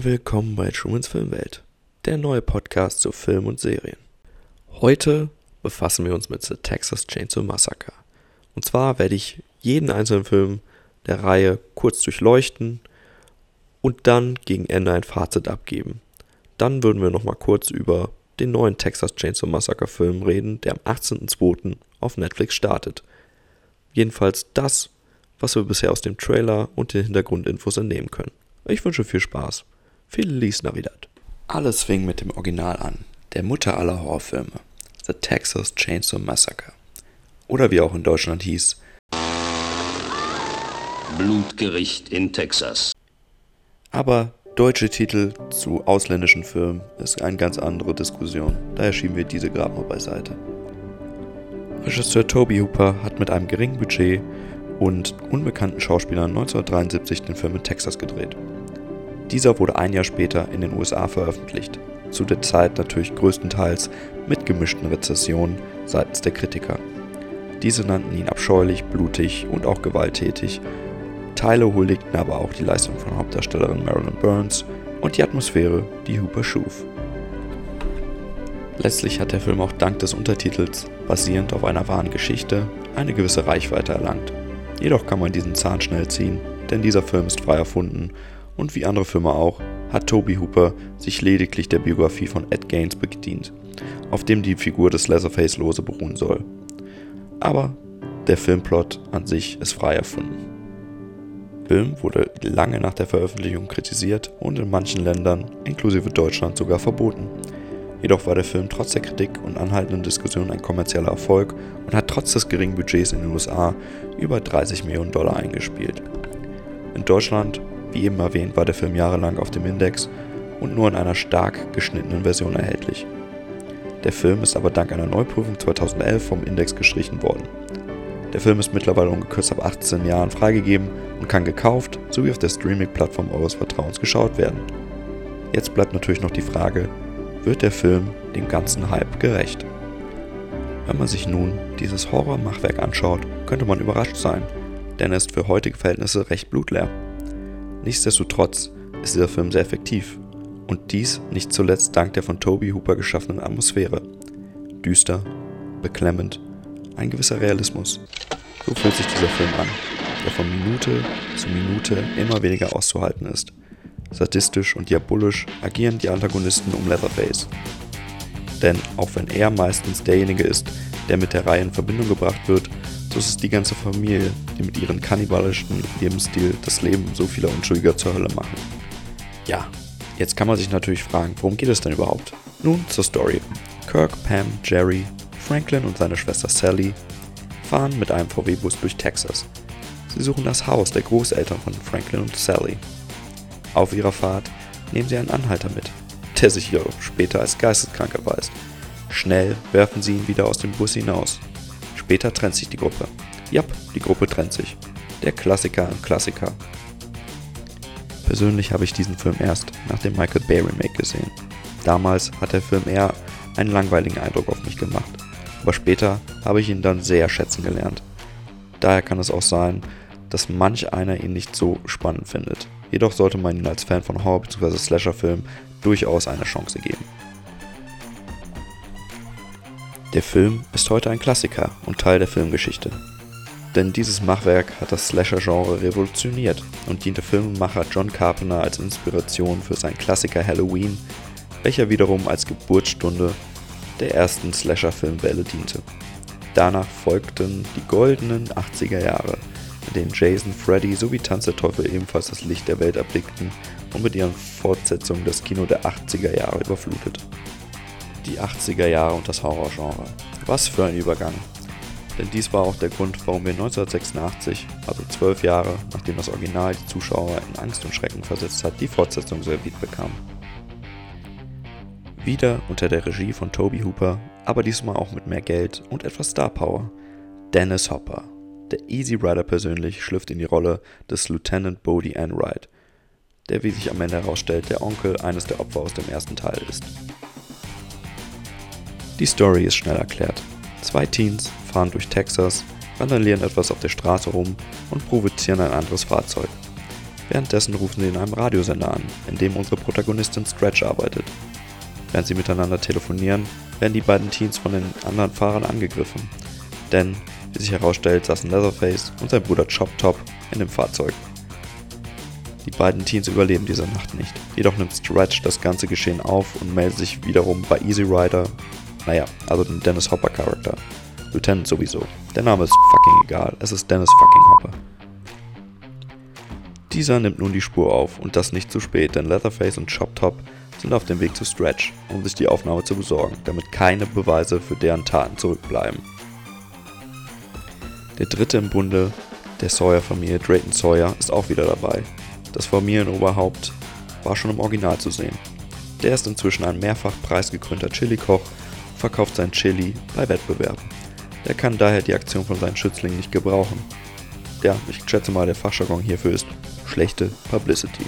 Und willkommen bei Trumans Filmwelt, der neue Podcast zu Film und Serien. Heute befassen wir uns mit The Texas Chainsaw Massacre. Und zwar werde ich jeden einzelnen Film der Reihe kurz durchleuchten und dann gegen Ende ein Fazit abgeben. Dann würden wir nochmal kurz über den neuen Texas Chainsaw Massacre Film reden, der am 18.02. auf Netflix startet. Jedenfalls das, was wir bisher aus dem Trailer und den Hintergrundinfos entnehmen können. Ich wünsche viel Spaß. Feliz Navidad. Alles fing mit dem Original an, der Mutter aller Horrorfilme, The Texas Chainsaw Massacre. Oder wie auch in Deutschland hieß, Blutgericht in Texas. Aber deutsche Titel zu ausländischen Filmen ist eine ganz andere Diskussion. Daher schieben wir diese gerade mal beiseite. Regisseur Toby Hooper hat mit einem geringen Budget und unbekannten Schauspielern 1973 den Film in Texas gedreht. Dieser wurde ein Jahr später in den USA veröffentlicht, zu der Zeit natürlich größtenteils mit gemischten Rezessionen seitens der Kritiker. Diese nannten ihn abscheulich, blutig und auch gewalttätig. Teile huldigten aber auch die Leistung von Hauptdarstellerin Marilyn Burns und die Atmosphäre, die Hooper schuf. Letztlich hat der Film auch dank des Untertitels, basierend auf einer wahren Geschichte, eine gewisse Reichweite erlangt. Jedoch kann man diesen Zahn schnell ziehen, denn dieser Film ist frei erfunden und wie andere Filme auch, hat Toby Hooper sich lediglich der Biografie von Ed Gaines bedient, auf dem die Figur des Leatherface lose beruhen soll. Aber der Filmplot an sich ist frei erfunden. Der Film wurde lange nach der Veröffentlichung kritisiert und in manchen Ländern, inklusive Deutschland, sogar verboten. Jedoch war der Film trotz der Kritik und anhaltenden Diskussionen ein kommerzieller Erfolg und hat trotz des geringen Budgets in den USA über 30 Millionen Dollar eingespielt. In Deutschland, wie eben erwähnt, war der Film jahrelang auf dem Index und nur in einer stark geschnittenen Version erhältlich. Der Film ist aber dank einer Neuprüfung 2011 vom Index gestrichen worden. Der Film ist mittlerweile ungekürzt ab 18 Jahren freigegeben und kann gekauft sowie auf der Streaming-Plattform eures Vertrauens geschaut werden. Jetzt bleibt natürlich noch die Frage, wird der Film dem ganzen Hype gerecht. Wenn man sich nun dieses Horrormachwerk anschaut, könnte man überrascht sein, denn er ist für heutige Verhältnisse recht blutleer. Nichtsdestotrotz ist dieser Film sehr effektiv und dies nicht zuletzt dank der von Toby Hooper geschaffenen Atmosphäre. Düster, beklemmend, ein gewisser Realismus. So fühlt sich dieser Film an, der von Minute zu Minute immer weniger auszuhalten ist. Sadistisch und diabolisch agieren die Antagonisten um Leatherface. Denn auch wenn er meistens derjenige ist, der mit der Reihe in Verbindung gebracht wird, so ist die ganze Familie, die mit ihrem kannibalischen Lebensstil das Leben so vieler Unschuldiger zur Hölle machen. Ja, jetzt kann man sich natürlich fragen, worum geht es denn überhaupt? Nun zur Story. Kirk, Pam, Jerry, Franklin und seine Schwester Sally fahren mit einem VW-Bus durch Texas. Sie suchen das Haus der Großeltern von Franklin und Sally. Auf ihrer Fahrt nehmen sie einen Anhalter mit, der sich jedoch später als geisteskrank erweist. Schnell werfen sie ihn wieder aus dem Bus hinaus. Später trennt sich die Gruppe. Jap, die Gruppe trennt sich. Der Klassiker im Klassiker. Persönlich habe ich diesen Film erst nach dem Michael Bay Remake gesehen. Damals hat der Film eher einen langweiligen Eindruck auf mich gemacht, aber später habe ich ihn dann sehr schätzen gelernt. Daher kann es auch sein, dass manch einer ihn nicht so spannend findet. Jedoch sollte man ihn als Fan von Horror- bzw. Slasher-Filmen durchaus eine Chance geben. Der Film ist heute ein Klassiker und Teil der Filmgeschichte. Denn dieses Machwerk hat das Slasher-Genre revolutioniert und diente Filmemacher John Carpenter als Inspiration für seinen Klassiker Halloween, welcher wiederum als Geburtsstunde der ersten Slasher-Filmwelle diente. Danach folgten die goldenen 80er Jahre, in denen Jason, Freddy sowie Tanz der Teufel ebenfalls das Licht der Welt erblickten und mit ihren Fortsetzungen das Kino der 80er Jahre überflutet. Die 80er Jahre und das Horrorgenre. Was für ein Übergang. Denn dies war auch der Grund, warum wir 1986, also zwölf Jahre nachdem das Original die Zuschauer in Angst und Schrecken versetzt hat, die Fortsetzung serviert bekam. Wieder unter der Regie von Toby Hooper, aber diesmal auch mit mehr Geld und etwas Star Power. Dennis Hopper. Der Easy Rider persönlich schlüpft in die Rolle des Lieutenant Bodie Enright, der wie sich am Ende herausstellt, der Onkel eines der Opfer aus dem ersten Teil ist. Die Story ist schnell erklärt. Zwei Teens fahren durch Texas, randalieren etwas auf der Straße rum und provozieren ein anderes Fahrzeug. Währenddessen rufen sie in einem Radiosender an, in dem unsere Protagonistin Stretch arbeitet. Während sie miteinander telefonieren, werden die beiden Teens von den anderen Fahrern angegriffen. Denn, wie sich herausstellt, saßen Leatherface und sein Bruder Chop Top in dem Fahrzeug. Die beiden Teens überleben diese Nacht nicht. Jedoch nimmt Stretch das ganze Geschehen auf und meldet sich wiederum bei Easy Rider, naja, also den Dennis Hopper Charakter. Lieutenant sowieso. Der Name ist fucking egal, es ist Dennis fucking Hopper. Dieser nimmt nun die Spur auf und das nicht zu spät, denn Leatherface und Chop Top sind auf dem Weg zu Stretch, um sich die Aufnahme zu besorgen, damit keine Beweise für deren Taten zurückbleiben. Der dritte im Bunde der Sawyer-Familie, Drayton Sawyer, ist auch wieder dabei. Das Familienoberhaupt war schon im Original zu sehen. Der ist inzwischen ein mehrfach preisgekrönter Chili-Koch, verkauft sein Chili bei Wettbewerben. Der kann daher die Aktion von seinen Schützlingen nicht gebrauchen. Ja, ich schätze mal, der Fachjargon hierfür ist schlechte Publicity.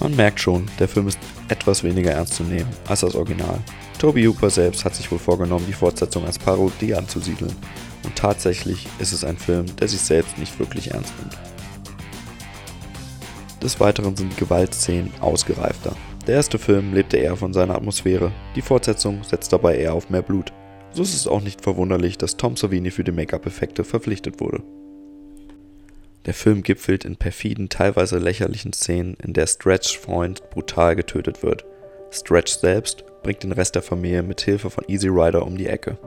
Man merkt schon, der Film ist etwas weniger ernst zu nehmen als das Original. Toby Hooper selbst hat sich wohl vorgenommen, die Fortsetzung als Parodie anzusiedeln. Und tatsächlich ist es ein Film, der sich selbst nicht wirklich ernst nimmt. Des Weiteren sind Gewaltszenen ausgereifter. Der erste Film lebte eher von seiner Atmosphäre, die Fortsetzung setzt dabei eher auf mehr Blut. So ist es auch nicht verwunderlich, dass Tom Savini für die Make-up-Effekte verpflichtet wurde. Der Film gipfelt in perfiden, teilweise lächerlichen Szenen, in der Stretchs Freund brutal getötet wird. Stretch selbst bringt den Rest der Familie mit Hilfe von Easy Rider um die Ecke.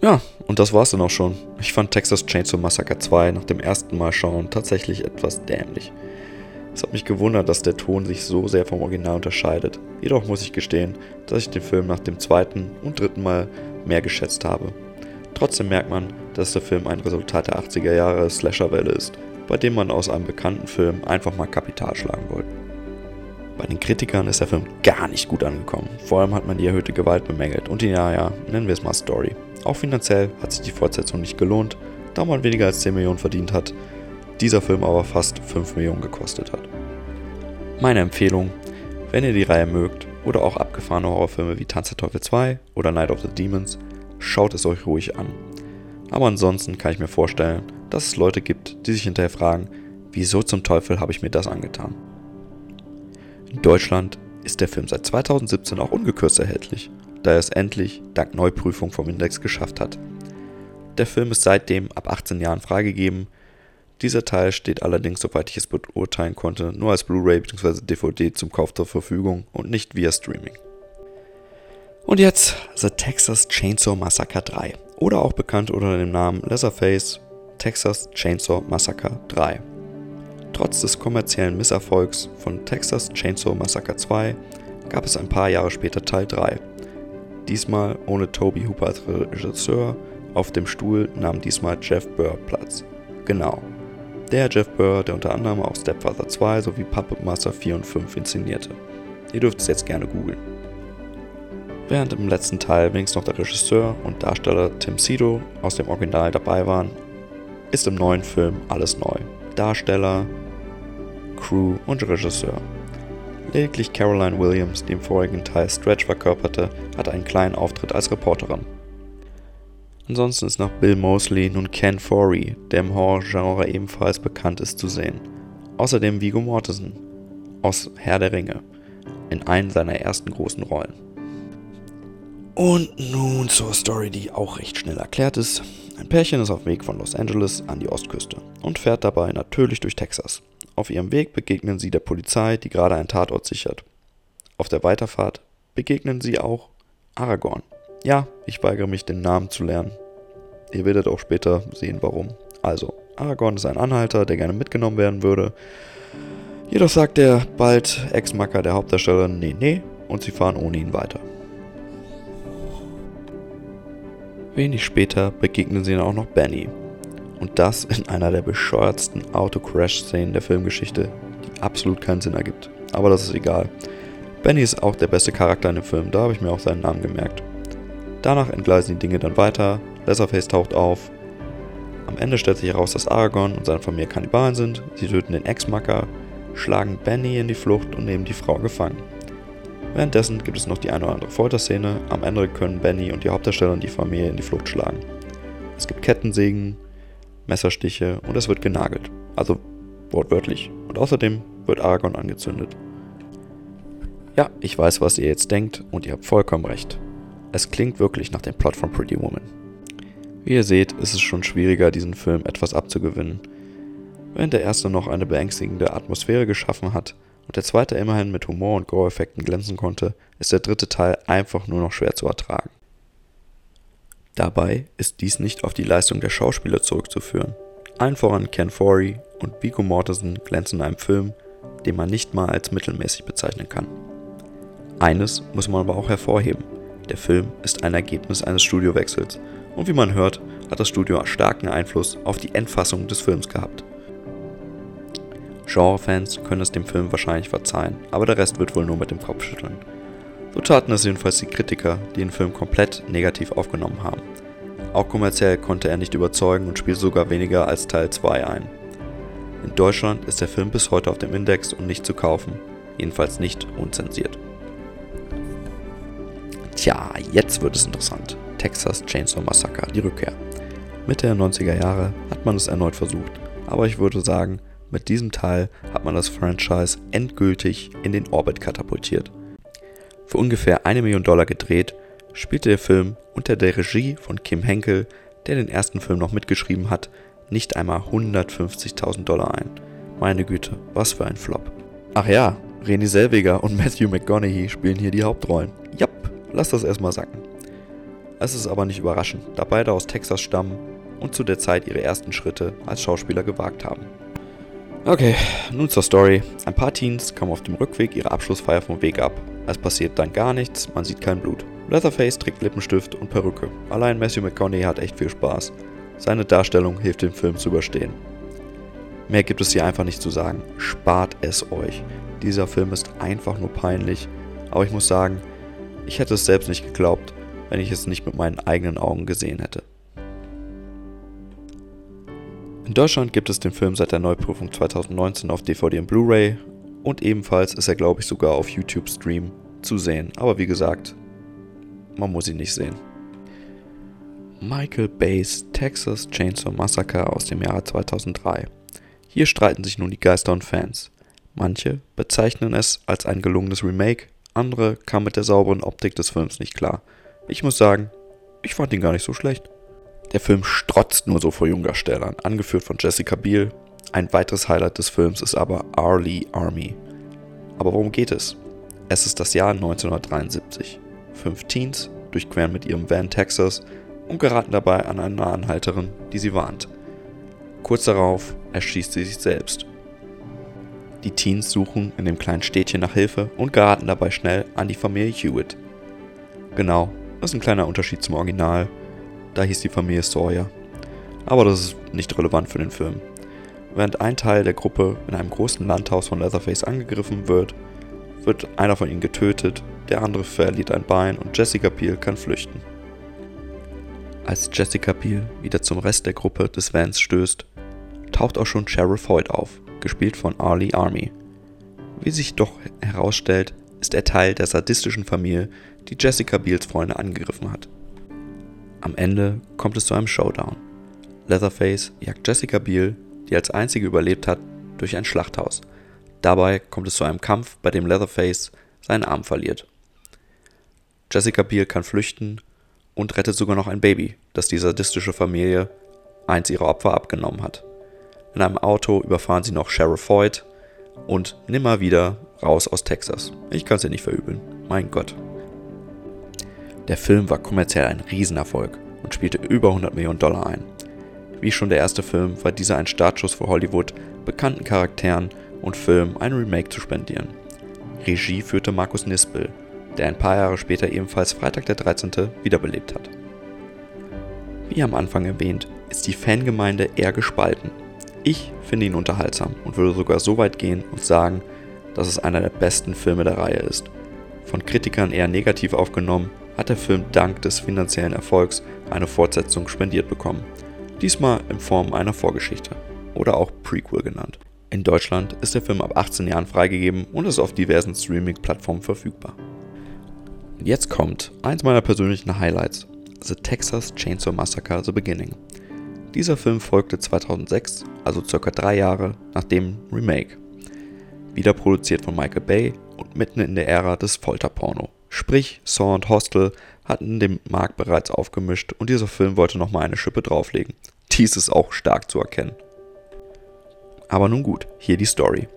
Ja, und das war's dann auch schon. Ich fand Texas Chainsaw Massacre 2 nach dem ersten Mal schauen tatsächlich etwas dämlich. Es hat mich gewundert, dass der Ton sich so sehr vom Original unterscheidet. Jedoch muss ich gestehen, dass ich den Film nach dem zweiten und dritten Mal mehr geschätzt habe. Trotzdem merkt man, dass der Film ein Resultat der 80er Jahre Slasherwelle ist, bei dem man aus einem bekannten Film einfach mal Kapital schlagen wollte. Bei den Kritikern ist der Film gar nicht gut angekommen. Vor allem hat man die erhöhte Gewalt bemängelt und die, ja, ja, nennen wir es mal Story. Auch finanziell hat sich die Fortsetzung nicht gelohnt, da man weniger als 10 Millionen verdient hat, dieser Film aber fast 5 Millionen gekostet hat. Meine Empfehlung, wenn ihr die Reihe mögt oder auch abgefahrene Horrorfilme wie Tanz der Teufel 2 oder Night of the Demons, schaut es euch ruhig an. Aber ansonsten kann ich mir vorstellen, dass es Leute gibt, die sich hinterher fragen, wieso zum Teufel habe ich mir das angetan? In Deutschland ist der Film seit 2017 auch ungekürzt erhältlich, da er es endlich dank Neuprüfung vom Index geschafft hat. Der Film ist seitdem ab 18 Jahren freigegeben. Dieser Teil steht allerdings, soweit ich es beurteilen konnte, nur als Blu-ray bzw. DVD zum Kauf zur Verfügung und nicht via Streaming. Und jetzt The Texas Chainsaw Massacre 3 oder auch bekannt unter dem Namen Leatherface Texas Chainsaw Massacre 3. Trotz des kommerziellen Misserfolgs von Texas Chainsaw Massacre 2 gab es ein paar Jahre später Teil 3. Diesmal ohne Toby Hooper als Regisseur, auf dem Stuhl nahm diesmal Jeff Burr Platz. Genau. Der Jeff Burr, der unter anderem auch Stepfather 2 sowie Puppet Master 4 und 5 inszenierte. Ihr dürft es jetzt gerne googeln. Während im letzten Teil wenigstens noch der Regisseur und Darsteller Tim Sido aus dem Original dabei waren, ist im neuen Film alles neu. Darsteller, Crew und Regisseur. Lediglich Caroline Williams, die im vorigen Teil Stretch verkörperte, hat einen kleinen Auftritt als Reporterin. Ansonsten ist noch Bill Mosley nun Ken Forey, der im Horror-Genre ebenfalls bekannt ist, zu sehen. Außerdem Viggo Mortensen aus Herr der Ringe in einen seiner ersten großen Rollen. Und nun zur Story, die auch recht schnell erklärt ist. Ein Pärchen ist auf dem Weg von Los Angeles an die Ostküste und fährt dabei natürlich durch Texas. Auf ihrem Weg begegnen sie der Polizei, die gerade einen Tatort sichert. Auf der Weiterfahrt begegnen sie auch Aragorn. Ja, ich weigere mich, den Namen zu lernen. Ihr werdet auch später sehen, warum. Also, Aragorn ist ein Anhalter, der gerne mitgenommen werden würde. Jedoch sagt der bald Ex-Macker der Hauptdarstellerin, nee, nee, und sie fahren ohne ihn weiter. Wenig später begegnen sie dann auch noch Benny. Und das in einer der bescheuertsten Auto-Crash-Szenen der Filmgeschichte, die absolut keinen Sinn ergibt. Aber das ist egal. Benny ist auch der beste Charakter in dem Film, da habe ich mir auch seinen Namen gemerkt. Danach entgleisen die Dinge dann weiter, Leatherface taucht auf. Am Ende stellt sich heraus, dass Aragorn und seine Familie Kannibalen sind. Sie töten den Ex-Macker, schlagen Benny in die Flucht und nehmen die Frau gefangen. Währenddessen gibt es noch die eine oder andere Folterszene. Am Ende können Benny und die Hauptdarstellerin die Familie in die Flucht schlagen. Es gibt Kettensägen, Messerstiche und es wird genagelt. Also wortwörtlich. Und außerdem wird Aragorn angezündet. Ja, ich weiß, was ihr jetzt denkt, und ihr habt vollkommen recht. Es klingt wirklich nach dem Plot von Pretty Woman. Wie ihr seht, ist es schon schwieriger, diesen Film etwas abzugewinnen. Während der erste noch eine beängstigende Atmosphäre geschaffen hat und der zweite immerhin mit Humor und Gore-Effekten glänzen konnte, ist der dritte Teil einfach nur noch schwer zu ertragen. Dabei ist dies nicht auf die Leistung der Schauspieler zurückzuführen. Allen voran Ken Forey und Viggo Mortensen glänzen in einem Film, den man nicht mal als mittelmäßig bezeichnen kann. Eines muss man aber auch hervorheben. Der Film ist ein Ergebnis eines Studiowechsels und wie man hört, hat das Studio starken Einfluss auf die Endfassung des Films gehabt. Genrefans können es dem Film wahrscheinlich verzeihen, aber der Rest wird wohl nur mit dem Kopf schütteln. So taten es jedenfalls die Kritiker, die den Film komplett negativ aufgenommen haben. Auch kommerziell konnte er nicht überzeugen und spielt sogar weniger als Teil 2 ein. In Deutschland ist der Film bis heute auf dem Index und nicht zu kaufen, jedenfalls nicht unzensiert. Tja, jetzt wird es interessant. Texas Chainsaw Massacre, die Rückkehr. Mitte der 90er Jahre hat man es erneut versucht, aber ich würde sagen, mit diesem Teil hat man das Franchise endgültig in den Orbit katapultiert. Für ungefähr eine Million Dollar gedreht, spielte der Film unter der Regie von Kim Henkel, der den ersten Film noch mitgeschrieben hat, nicht einmal 150.000 Dollar ein. Meine Güte, was für ein Flop. Ach ja, René Selweger und Matthew McConaughey spielen hier die Hauptrollen. Lass das erstmal sacken. Es ist aber nicht überraschend, da beide aus Texas stammen und zu der Zeit ihre ersten Schritte als Schauspieler gewagt haben. Okay, nun zur Story. Ein paar Teens kommen auf dem Rückweg ihrer Abschlussfeier vom Weg ab. Es passiert dann gar nichts, man sieht kein Blut. Leatherface trägt Lippenstift und Perücke. Allein Matthew McConaughey hat echt viel Spaß. Seine Darstellung hilft dem Film zu überstehen. Mehr gibt es hier einfach nicht zu sagen. Spart es euch. Dieser Film ist einfach nur peinlich. Aber ich muss sagen, ich hätte es selbst nicht geglaubt, wenn ich es nicht mit meinen eigenen Augen gesehen hätte. In Deutschland gibt es den Film seit der Neuprüfung 2019 auf DVD und Blu-ray und ebenfalls ist er, glaube ich, sogar auf YouTube Stream zu sehen. Aber wie gesagt, man muss ihn nicht sehen. Michael Bay's Texas Chainsaw Massacre aus dem Jahre 2003. Hier streiten sich nun die Geister und Fans. Manche bezeichnen es als ein gelungenes Remake, andere kamen mit der sauberen Optik des Films nicht klar. Ich muss sagen, ich fand ihn gar nicht so schlecht. Der Film strotzt nur so vor Jungdarstellern, angeführt von Jessica Biel. Ein weiteres Highlight des Films ist aber Arlie Army. Aber worum geht es? Es ist das Jahr 1973. Fünf Teens durchqueren mit ihrem Van Texas und geraten dabei an eine Anhalterin, die sie warnt. Kurz darauf erschießt sie sich selbst. Die Teens suchen in dem kleinen Städtchen nach Hilfe und geraten dabei schnell an die Familie Hewitt. Genau, das ist ein kleiner Unterschied zum Original. Da hieß die Familie Sawyer. Aber das ist nicht relevant für den Film. Während ein Teil der Gruppe in einem großen Landhaus von Leatherface angegriffen wird, wird einer von ihnen getötet, der andere verliert ein Bein und Jessica Peel kann flüchten. Als Jessica Peel wieder zum Rest der Gruppe des Vans stößt, taucht auch schon Sheriff Hoyt auf, gespielt von Arlie Army. Wie sich doch herausstellt, ist er Teil der sadistischen Familie, die Jessica Beals Freunde angegriffen hat. Am Ende kommt es zu einem Showdown. Leatherface jagt Jessica Biel, die als einzige überlebt hat, durch ein Schlachthaus. Dabei kommt es zu einem Kampf, bei dem Leatherface seinen Arm verliert. Jessica Biel kann flüchten und rettet sogar noch ein Baby, das die sadistische Familie eins ihrer Opfer abgenommen hat. In einem Auto überfahren sie noch Sheriff Hoyt und nimmer wieder raus aus Texas. Ich kann es ihr nicht verübeln. Mein Gott. Der Film war kommerziell ein Riesenerfolg und spielte über 100 Millionen Dollar ein. Wie schon der erste Film war dieser ein Startschuss für Hollywood, bekannten Charakteren und Filmen ein Remake zu spendieren. Regie führte Markus Nispel, der ein paar Jahre später ebenfalls Freitag der 13. wiederbelebt hat. Wie am Anfang erwähnt, ist die Fangemeinde eher gespalten. Ich finde ihn unterhaltsam und würde sogar so weit gehen und sagen, dass es einer der besten Filme der Reihe ist. Von Kritikern eher negativ aufgenommen, hat der Film dank des finanziellen Erfolgs eine Fortsetzung spendiert bekommen. Diesmal in Form einer Vorgeschichte oder auch Prequel genannt. In Deutschland ist der Film ab 18 Jahren freigegeben und ist auf diversen Streaming-Plattformen verfügbar. Jetzt kommt eins meiner persönlichen Highlights: The Texas Chainsaw Massacre The Beginning. Dieser Film folgte 2006, also circa drei Jahre nach dem Remake. Wieder produziert von Michael Bay und mitten in der Ära des Folterporno. Sprich, Saw und Hostel hatten den Markt bereits aufgemischt und dieser Film wollte nochmal eine Schippe drauflegen. Dies ist auch stark zu erkennen. Aber nun gut, hier die Story.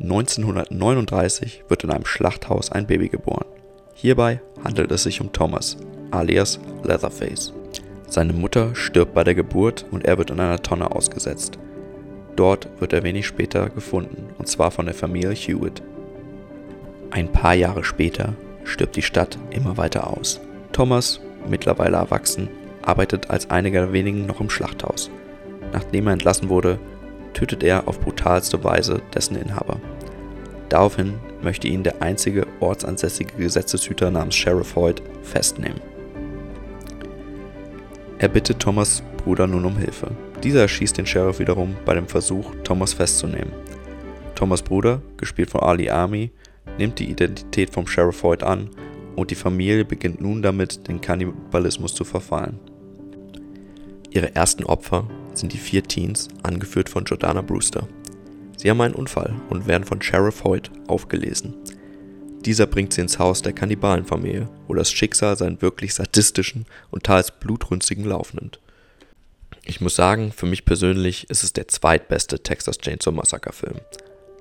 1939 wird in einem Schlachthaus ein Baby geboren. Hierbei handelt es sich um Thomas, alias Leatherface. Seine Mutter stirbt bei der Geburt und er wird in einer Tonne ausgesetzt. Dort wird er wenig später gefunden, und zwar von der Familie Hewitt. Ein paar Jahre später stirbt die Stadt immer weiter aus. Thomas, mittlerweile erwachsen, arbeitet als einiger der wenigen noch im Schlachthaus. Nachdem er entlassen wurde, tötet er auf brutalste Weise dessen Inhaber. Daraufhin möchte ihn der einzige ortsansässige Gesetzeshüter namens Sheriff Hoyt festnehmen. Er bittet Thomas Bruder nun um Hilfe. Dieser erschießt den Sheriff wiederum bei dem Versuch, Thomas festzunehmen. Thomas Bruder, gespielt von Ali Army, nimmt die Identität vom Sheriff Hoyt an und die Familie beginnt nun damit, den Kannibalismus zu verfallen. Ihre ersten Opfer sind die vier Teens, angeführt von Jordana Brewster. Sie haben einen Unfall und werden von Sheriff Hoyt aufgelesen. Dieser bringt sie ins Haus der Kannibalenfamilie, wo das Schicksal seinen wirklich sadistischen und teils blutrünstigen Lauf nimmt. Ich muss sagen, für mich persönlich ist es der zweitbeste Texas Chainsaw Massacre Film.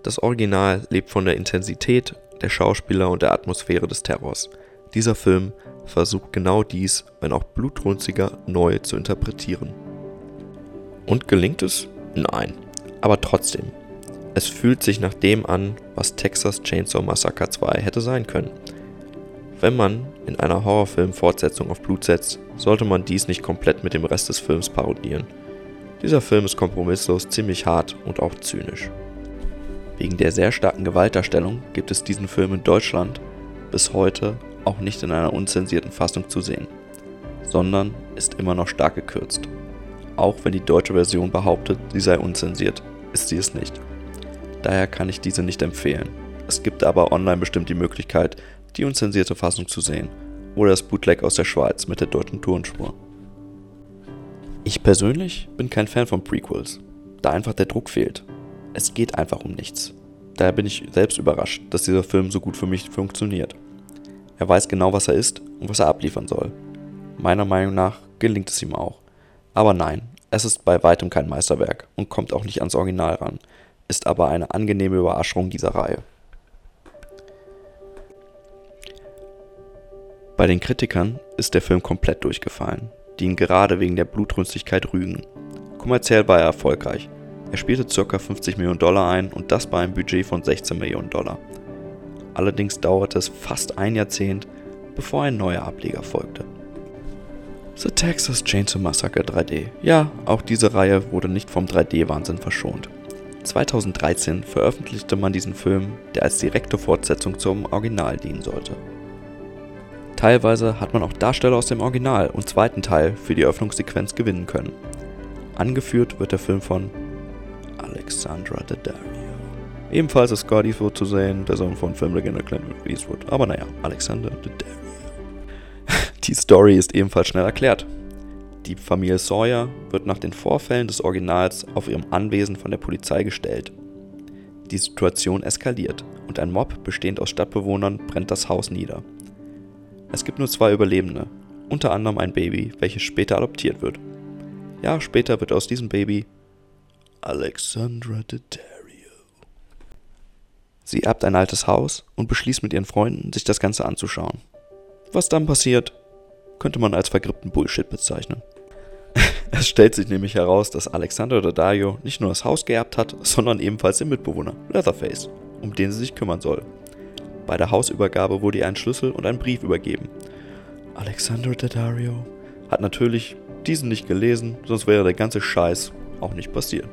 Das Original lebt von der Intensität der Schauspieler und der Atmosphäre des Terrors. Dieser Film versucht genau dies, wenn auch blutrünstiger, neu zu interpretieren. Und gelingt es? Nein. Aber trotzdem. Es fühlt sich nach dem an, was Texas Chainsaw Massacre 2 hätte sein können. Wenn man in einer Horrorfilm-Fortsetzung auf Blut setzt, sollte man dies nicht komplett mit dem Rest des Films parodieren. Dieser Film ist kompromisslos ziemlich hart und auch zynisch. Wegen der sehr starken Gewaltdarstellung gibt es diesen Film in Deutschland bis heute auch nicht in einer unzensierten Fassung zu sehen, sondern ist immer noch stark gekürzt. Auch wenn die deutsche Version behauptet, sie sei unzensiert, ist sie es nicht. Daher kann ich diese nicht empfehlen. Es gibt aber online bestimmt die Möglichkeit, die unzensierte Fassung zu sehen oder das Bootleg aus der Schweiz mit der deutschen Tonspur. Ich persönlich bin kein Fan von Prequels, da einfach der Druck fehlt. Es geht einfach um nichts. Daher bin ich selbst überrascht, dass dieser Film so gut für mich funktioniert. Er weiß genau, was er ist und was er abliefern soll. Meiner Meinung nach gelingt es ihm auch. Aber nein, es ist bei weitem kein Meisterwerk und kommt auch nicht ans Original ran, ist aber eine angenehme Überraschung dieser Reihe. Bei den Kritikern ist der Film komplett durchgefallen, die ihn gerade wegen der Blutrünstigkeit rügen. Kommerziell war er erfolgreich. Er spielte ca. 50 Millionen Dollar ein und das bei einem Budget von 16 Millionen Dollar. Allerdings dauerte es fast ein Jahrzehnt, bevor ein neuer Ableger folgte. The Texas Chainsaw Massacre 3D. Ja, auch diese Reihe wurde nicht vom 3D-Wahnsinn verschont. 2013 veröffentlichte man diesen Film, der als direkte Fortsetzung zum Original dienen sollte. Teilweise hat man auch Darsteller aus dem Original und zweiten Teil für die Öffnungssequenz gewinnen können. Angeführt wird der Film von Alexandra Daddario. Ebenfalls ist Scott Eastwood zu sehen, der Sohn von Filmlegende Clint Eastwood. Aber naja, Alexander Daddario. Die Story ist ebenfalls schnell erklärt. Die Familie Sawyer wird nach den Vorfällen des Originals auf ihrem Anwesen von der Polizei gestellt. Die Situation eskaliert und ein Mob bestehend aus Stadtbewohnern brennt das Haus nieder. Es gibt nur zwei Überlebende, unter anderem ein Baby, welches später adoptiert wird. Jahre später wird aus diesem Baby Alexandra Daddario. Sie erbt ein altes Haus und beschließt mit ihren Freunden, sich das Ganze anzuschauen. Was dann passiert, könnte man als vergrippten Bullshit bezeichnen. Es stellt sich nämlich heraus, dass Alexander Daddario nicht nur das Haus geerbt hat, sondern ebenfalls den Mitbewohner, Leatherface, um den sie sich kümmern soll. Bei der Hausübergabe wurde ihr ein Schlüssel und ein Brief übergeben. Alexander Daddario hat natürlich diesen nicht gelesen, sonst wäre der ganze Scheiß auch nicht passiert.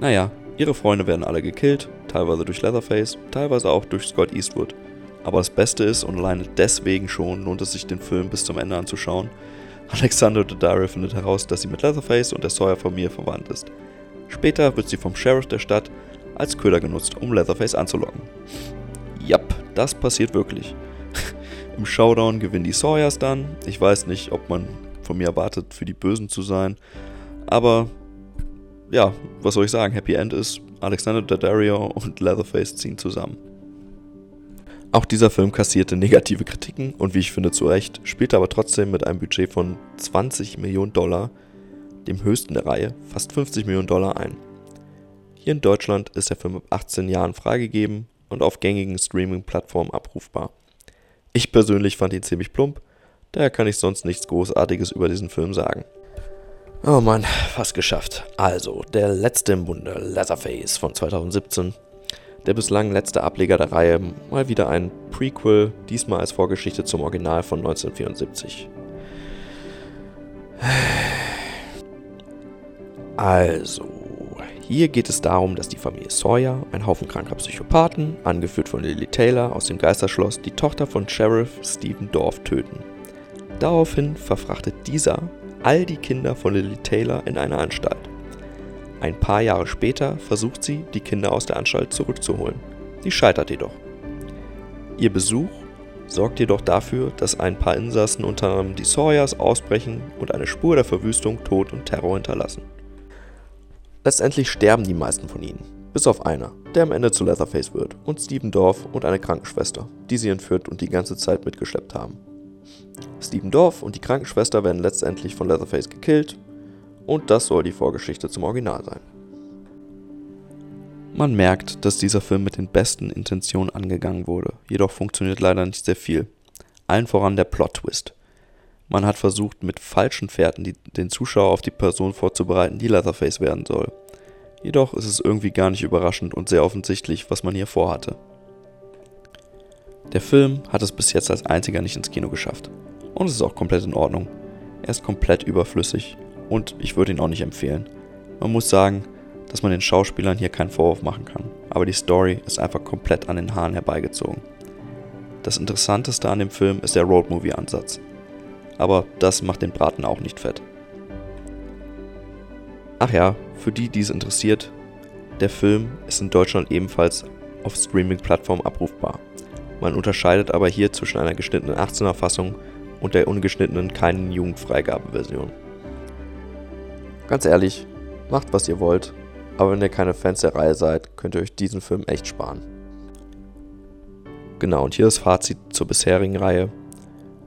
Naja, ihre Freunde werden alle gekillt, teilweise durch Leatherface, teilweise auch durch Scott Eastwood. Aber das Beste ist, und alleine deswegen schon lohnt es sich, den Film bis zum Ende anzuschauen, Alexander Daddario findet heraus, dass sie mit Leatherface und der Sawyer-Familie verwandt ist. Später wird sie vom Sheriff der Stadt als Köder genutzt, um Leatherface anzulocken. Jap, das passiert wirklich. Im Showdown gewinnen die Sawyers dann. Ich weiß nicht, ob man von mir erwartet, für die Bösen zu sein. Aber ja, was soll ich sagen? Happy End ist, Alexander Daddario und Leatherface ziehen zusammen. Auch dieser Film kassierte negative Kritiken und wie ich finde zu Recht, spielte aber trotzdem mit einem Budget von 20 Millionen Dollar, dem höchsten der Reihe, fast 50 Millionen Dollar ein. Hier in Deutschland ist der Film ab 18 Jahren freigegeben und auf gängigen Streaming-Plattformen abrufbar. Ich persönlich fand ihn ziemlich plump, daher kann ich sonst nichts Großartiges über diesen Film sagen. Oh Mann, fast geschafft. Also, der letzte im Bunde, Leatherface von 2017 der bislang letzte Ableger der Reihe, mal wieder ein Prequel, diesmal als Vorgeschichte zum Original von 1974. Also, hier geht es darum, dass die Familie Sawyer, ein Haufen kranker Psychopathen, angeführt von Lily Taylor aus dem Geisterschloss, die Tochter von Sheriff Stephen Dorff töten. Daraufhin verfrachtet dieser all die Kinder von Lily Taylor in eine Anstalt. Ein paar Jahre später versucht sie, die Kinder aus der Anstalt zurückzuholen. Sie scheitert jedoch. Ihr Besuch sorgt jedoch dafür, dass ein paar Insassen unter anderem die Sawyers ausbrechen und eine Spur der Verwüstung, Tod und Terror hinterlassen. Letztendlich sterben die meisten von ihnen, bis auf einer, der am Ende zu Leatherface wird, und Stephen Dorff und eine Krankenschwester, die sie entführt und die ganze Zeit mitgeschleppt haben. Stephen Dorff und die Krankenschwester werden letztendlich von Leatherface gekillt und das soll die Vorgeschichte zum Original sein. Man merkt, dass dieser Film mit den besten Intentionen angegangen wurde, jedoch funktioniert leider nicht sehr viel. Allen voran der Plot-Twist. Man hat versucht, mit falschen Fährten die, den Zuschauer auf die Person vorzubereiten, die Leatherface werden soll. Jedoch ist es irgendwie gar nicht überraschend und sehr offensichtlich, was man hier vorhatte. Der Film hat es bis jetzt als einziger nicht ins Kino geschafft. Und es ist auch komplett in Ordnung. Er ist komplett überflüssig und ich würde ihn auch nicht empfehlen. Man muss sagen, dass man den Schauspielern hier keinen Vorwurf machen kann, aber die Story ist einfach komplett an den Haaren herbeigezogen. Das Interessanteste an dem Film ist der Roadmovie-Ansatz. Aber das macht den Braten auch nicht fett. Ach ja, für die, die es interessiert, der Film ist in Deutschland ebenfalls auf Streaming-Plattformen abrufbar. Man unterscheidet aber hier zwischen einer geschnittenen 18er Fassung und der ungeschnittenen keinen Jugendfreigabeversion. Ganz ehrlich, macht was ihr wollt, aber wenn ihr keine Fans der Reihe seid, könnt ihr euch diesen Film echt sparen. Genau, und hier das Fazit zur bisherigen Reihe.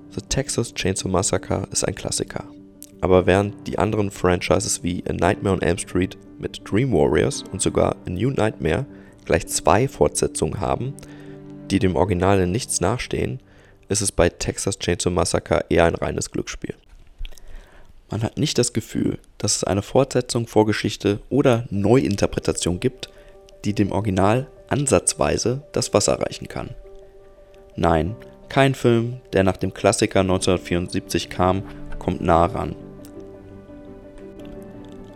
The Texas Chainsaw Massacre ist ein Klassiker. Aber während die anderen Franchises wie A Nightmare on Elm Street mit Dream Warriors und sogar A New Nightmare gleich zwei Fortsetzungen haben, die dem Original in nichts nachstehen, ist es bei Texas Chainsaw Massacre eher ein reines Glücksspiel. Man hat nicht das Gefühl, dass es eine Fortsetzung, Vorgeschichte oder Neuinterpretation gibt, die dem Original ansatzweise das Wasser reichen kann. Nein, kein Film, der nach dem Klassiker 1974 kam, kommt nah ran.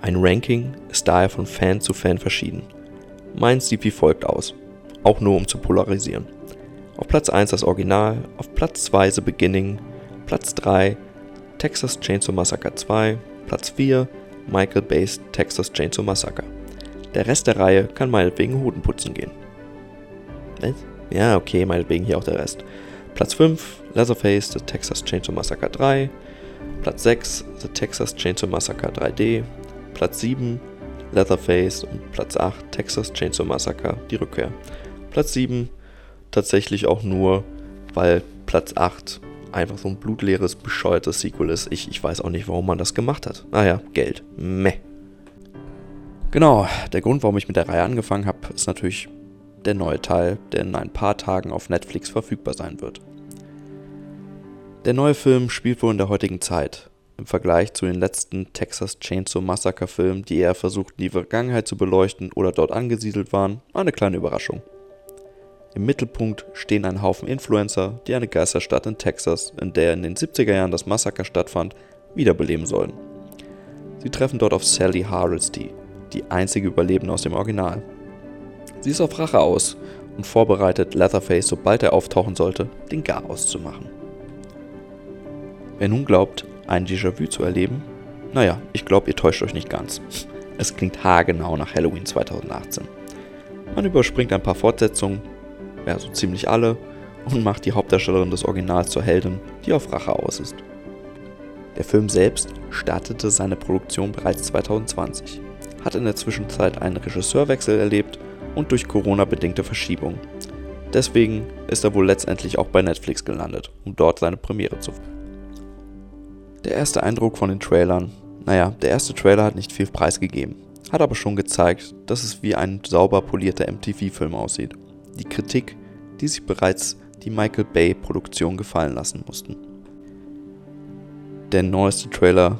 Ein Ranking ist daher von Fan zu Fan verschieden. Meins sieht wie folgt aus, auch nur um zu polarisieren. Auf Platz 1 das Original, auf Platz 2 The Beginning, Platz 3 Texas Chainsaw Massacre 2, Platz 4 Michael Bay's Texas Chainsaw Massacre. Der Rest der Reihe kann meinetwegen Hodenputzen gehen. Was? Ja, okay, meinetwegen hier auch der Rest. Platz 5 Leatherface The Texas Chainsaw Massacre 3, Platz 6 The Texas Chainsaw Massacre 3D, Platz 7 Leatherface und Platz 8 Texas Chainsaw Massacre Die Rückkehr. Platz 7 tatsächlich auch nur, weil Platz 8 einfach so ein blutleeres, bescheuertes Sequel ist. Ich, ich weiß auch nicht, warum man das gemacht hat. Naja, Geld. Meh. Genau, der Grund, warum ich mit der Reihe angefangen habe, ist natürlich der neue Teil, der in ein paar Tagen auf Netflix verfügbar sein wird. Der neue Film spielt wohl in der heutigen Zeit. Im Vergleich zu den letzten Texas Chainsaw Massacre Filmen, die eher versuchten, die Vergangenheit zu beleuchten oder dort angesiedelt waren, eine kleine Überraschung. Im Mittelpunkt stehen ein Haufen Influencer, die eine Geisterstadt in Texas, in der in den 70er Jahren das Massaker stattfand, wiederbeleben sollen. Sie treffen dort auf Sally Hardesty, die einzige Überlebende aus dem Original. Sie ist auf Rache aus und vorbereitet, Leatherface, sobald er auftauchen sollte, den Garaus zu machen. Wer nun glaubt, ein Déjà-vu zu erleben, naja, ich glaube, ihr täuscht euch nicht ganz. Es klingt haargenau nach Halloween 2018. Man überspringt ein paar Fortsetzungen, ja so ziemlich alle, und macht die Hauptdarstellerin des Originals zur Heldin, die auf Rache aus ist. Der Film selbst startete seine Produktion bereits 2020, hat in der Zwischenzeit einen Regisseurwechsel erlebt und durch Corona bedingte Verschiebungen. Deswegen ist er wohl letztendlich auch bei Netflix gelandet, um dort seine Premiere zu. Der erste Eindruck von den Trailern, naja, der erste Trailer hat nicht viel preisgegeben, hat aber schon gezeigt, dass es wie ein sauber polierter MTV-Film aussieht. Die Kritik, die sich bereits die Michael Bay-Produktion gefallen lassen mussten. Der neueste Trailer,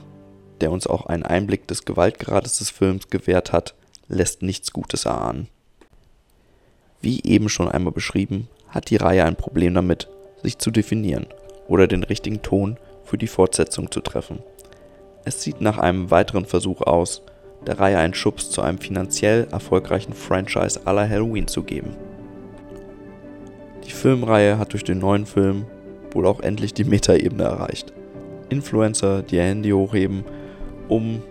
der uns auch einen Einblick des Gewaltgrades des Films gewährt hat, lässt nichts Gutes erahnen. Wie eben schon einmal beschrieben, hat die Reihe ein Problem damit, sich zu definieren oder den richtigen Ton für die Fortsetzung zu treffen. Es sieht nach einem weiteren Versuch aus, der Reihe einen Schubs zu einem finanziell erfolgreichen Franchise aller Halloween zu geben. Filmreihe hat durch den neuen Film wohl auch endlich die Metaebene erreicht. Influencer, die ihr Handy hochheben, um,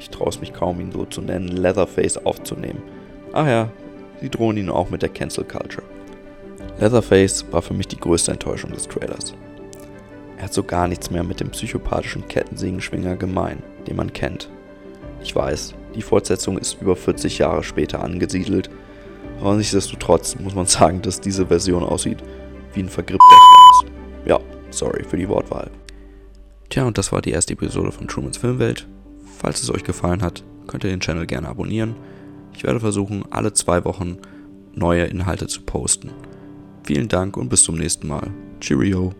ich traue es mich kaum, ihn so zu nennen, Leatherface aufzunehmen. Ach ja, sie drohen ihn auch mit der Cancel Culture. Leatherface war für mich die größte Enttäuschung des Trailers. Er hat so gar nichts mehr mit dem psychopathischen Kettensägenschwinger gemein, den man kennt. Ich weiß, die Fortsetzung ist über 40 Jahre später angesiedelt, aber nichtsdestotrotz muss man sagen, dass diese Version aussieht wie ein vergrippter Schwanz. Ja, sorry für die Wortwahl. Tja, und das war die erste Episode von Trumans Filmwelt. Falls es euch gefallen hat, könnt ihr den Channel gerne abonnieren. Ich werde versuchen, alle zwei Wochen neue Inhalte zu posten. Vielen Dank und bis zum nächsten Mal. Cheerio!